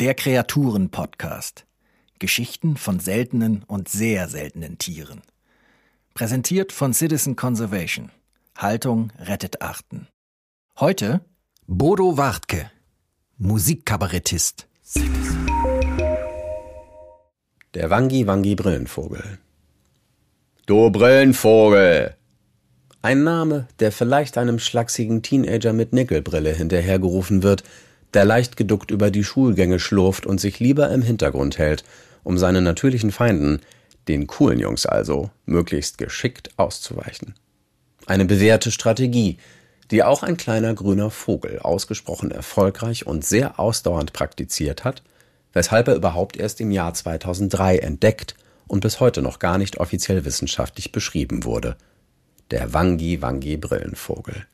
Der Kreaturen-Podcast. Geschichten von seltenen und sehr seltenen Tieren. Präsentiert von Citizen Conservation. Haltung rettet Arten. Heute Bodo Wartke, Musikkabarettist. Der Wangi Wangi Brillenvogel. Du Brillenvogel! Ein Name, der vielleicht einem schlachsigen Teenager mit Nickelbrille hinterhergerufen wird, der leicht geduckt über die Schulgänge schlurft und sich lieber im Hintergrund hält, um seinen natürlichen Feinden, den coolen Jungs also, möglichst geschickt auszuweichen. Eine bewährte Strategie, die auch ein kleiner grüner Vogel ausgesprochen erfolgreich und sehr ausdauernd praktiziert hat, weshalb er überhaupt erst im Jahr 2003 entdeckt und bis heute noch gar nicht offiziell wissenschaftlich beschrieben wurde – der Wangi-Wangi-Brillenvogel.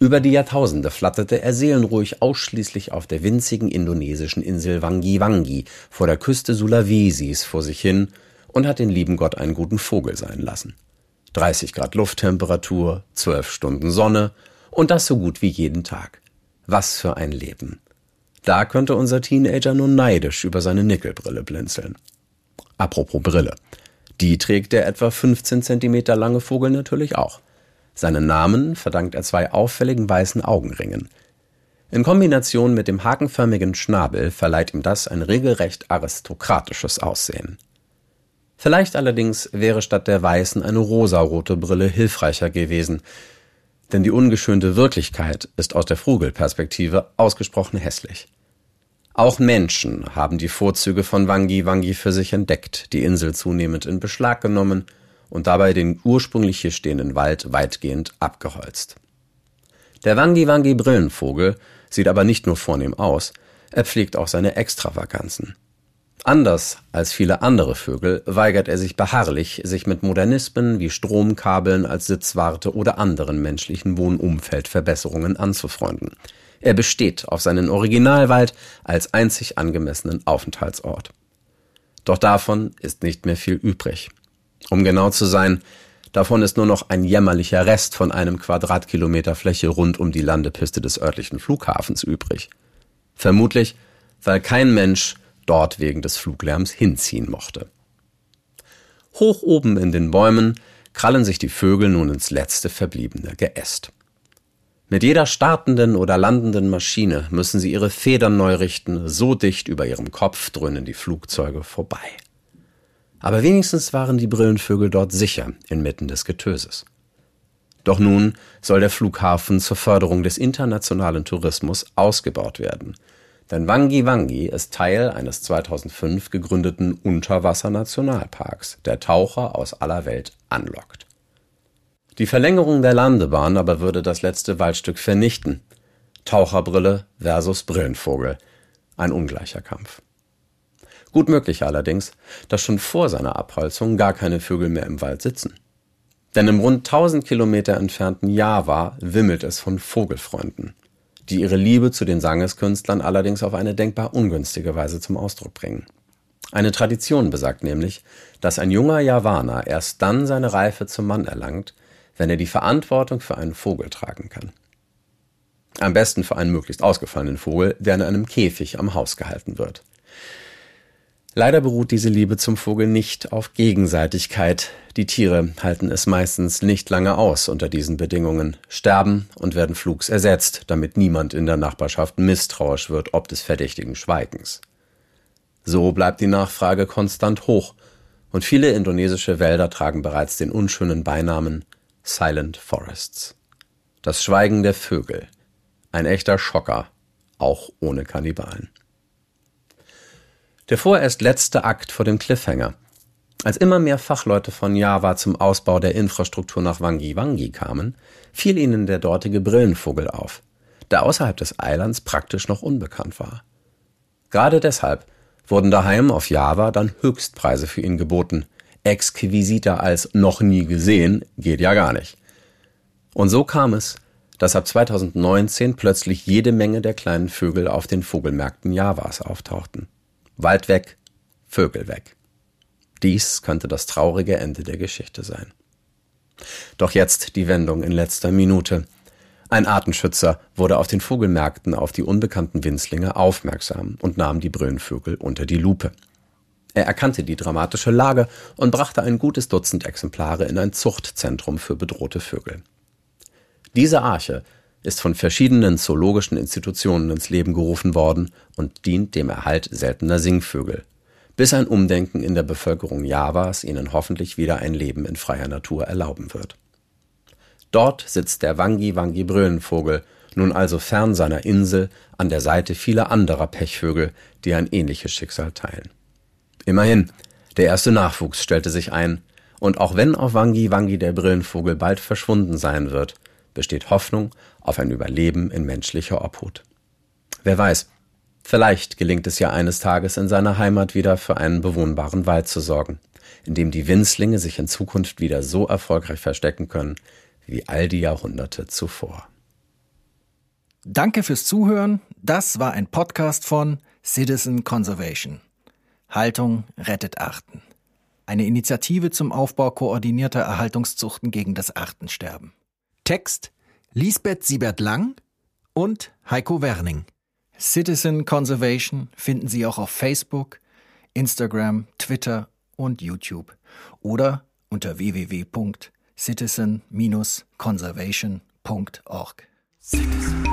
Über die Jahrtausende flatterte er seelenruhig ausschließlich auf der winzigen indonesischen Insel Wangi-Wangi vor der Küste Sulawesis vor sich hin und hat den lieben Gott einen guten Vogel sein lassen. 30 Grad Lufttemperatur, 12 Stunden Sonne und das so gut wie jeden Tag. Was für ein Leben. Da könnte unser Teenager nur neidisch über seine Nickelbrille blinzeln. Apropos Brille. Die trägt der etwa 15 Zentimeter lange Vogel natürlich auch. Seinen Namen verdankt er zwei auffälligen weißen Augenringen. In Kombination mit dem hakenförmigen Schnabel verleiht ihm das ein regelrecht aristokratisches Aussehen. Vielleicht allerdings wäre statt der weißen eine rosarote Brille hilfreicher gewesen, denn die ungeschönte Wirklichkeit ist aus der Vogelperspektive ausgesprochen hässlich. Auch Menschen haben die Vorzüge von Wangi Wangi für sich entdeckt, die Insel zunehmend in Beschlag genommen und dabei den ursprünglich hier stehenden Wald weitgehend abgeholzt. Der Wangi Wangi Brillenvogel sieht aber nicht nur vornehm aus, er pflegt auch seine Extravaganzen. Anders als viele andere Vögel weigert er sich beharrlich, sich mit Modernismen wie Stromkabeln als Sitzwarte oder anderen menschlichen Wohnumfeldverbesserungen anzufreunden. Er besteht auf seinen Originalwald als einzig angemessenen Aufenthaltsort. Doch davon ist nicht mehr viel übrig. Um genau zu sein, davon ist nur noch ein jämmerlicher Rest von einem Quadratkilometer Fläche rund um die Landepiste des örtlichen Flughafens übrig. Vermutlich, weil kein Mensch dort wegen des Fluglärms hinziehen mochte. Hoch oben in den Bäumen krallen sich die Vögel nun ins letzte verbliebene Geäst. Mit jeder startenden oder landenden Maschine müssen sie ihre Federn neu richten, so dicht über ihrem Kopf dröhnen die Flugzeuge vorbei. Aber wenigstens waren die Brillenvögel dort sicher inmitten des Getöses. Doch nun soll der Flughafen zur Förderung des internationalen Tourismus ausgebaut werden. Denn Wangi Wangi ist Teil eines 2005 gegründeten Unterwassernationalparks, der Taucher aus aller Welt anlockt. Die Verlängerung der Landebahn aber würde das letzte Waldstück vernichten. Taucherbrille versus Brillenvogel. Ein ungleicher Kampf. Gut möglich allerdings, dass schon vor seiner Abholzung gar keine Vögel mehr im Wald sitzen. Denn im rund 1000 Kilometer entfernten Java wimmelt es von Vogelfreunden, die ihre Liebe zu den Sangeskünstlern allerdings auf eine denkbar ungünstige Weise zum Ausdruck bringen. Eine Tradition besagt nämlich, dass ein junger Javaner erst dann seine Reife zum Mann erlangt, wenn er die Verantwortung für einen Vogel tragen kann. Am besten für einen möglichst ausgefallenen Vogel, der in einem Käfig am Haus gehalten wird. Leider beruht diese Liebe zum Vogel nicht auf Gegenseitigkeit. Die Tiere halten es meistens nicht lange aus unter diesen Bedingungen, sterben und werden flugs ersetzt, damit niemand in der Nachbarschaft misstrauisch wird ob des verdächtigen Schweigens. So bleibt die Nachfrage konstant hoch, und viele indonesische Wälder tragen bereits den unschönen Beinamen Silent Forests. Das Schweigen der Vögel. Ein echter Schocker, auch ohne Kannibalen. Der vorerst letzte Akt vor dem Cliffhanger. Als immer mehr Fachleute von Java zum Ausbau der Infrastruktur nach Wangi Wangi kamen, fiel ihnen der dortige Brillenvogel auf, der außerhalb des Eilands praktisch noch unbekannt war. Gerade deshalb wurden daheim auf Java dann Höchstpreise für ihn geboten – exquisiter als noch nie gesehen geht ja gar nicht. Und so kam es, dass ab 2019 plötzlich jede Menge der kleinen Vögel auf den Vogelmärkten Javas auftauchten. Wald weg, Vögel weg. Dies könnte das traurige Ende der Geschichte sein. Doch jetzt die Wendung in letzter Minute. Ein Artenschützer wurde auf den Vogelmärkten auf die unbekannten Winzlinge aufmerksam und nahm die Brünnvögel unter die Lupe. Er erkannte die dramatische Lage und brachte ein gutes Dutzend Exemplare in ein Zuchtzentrum für bedrohte Vögel. Diese Arche ist von verschiedenen zoologischen Institutionen ins Leben gerufen worden und dient dem Erhalt seltener Singvögel, bis ein Umdenken in der Bevölkerung Javas ihnen hoffentlich wieder ein Leben in freier Natur erlauben wird. Dort sitzt der Wangi-Wangi-Brillenvogel, nun also fern seiner Insel, an der Seite vieler anderer Pechvögel, die ein ähnliches Schicksal teilen. Immerhin, der erste Nachwuchs stellte sich ein, und auch wenn auf Wangi Wangi der Brillenvogel bald verschwunden sein wird, besteht Hoffnung auf ein Überleben in menschlicher Obhut. Wer weiß, vielleicht gelingt es ja eines Tages in seiner Heimat wieder für einen bewohnbaren Wald zu sorgen, in dem die Winzlinge sich in Zukunft wieder so erfolgreich verstecken können, wie all die Jahrhunderte zuvor. Danke fürs Zuhören. Das war ein Podcast von Citizen Conservation. Haltung rettet Arten. Eine Initiative zum Aufbau koordinierter Erhaltungszuchten gegen das Artensterben. Text Lisbeth Siebert-Lang und Heiko Werning. Citizen Conservation finden Sie auch auf Facebook, Instagram, Twitter und YouTube oder unter www.citizen citizen-conservation.org. Citizen.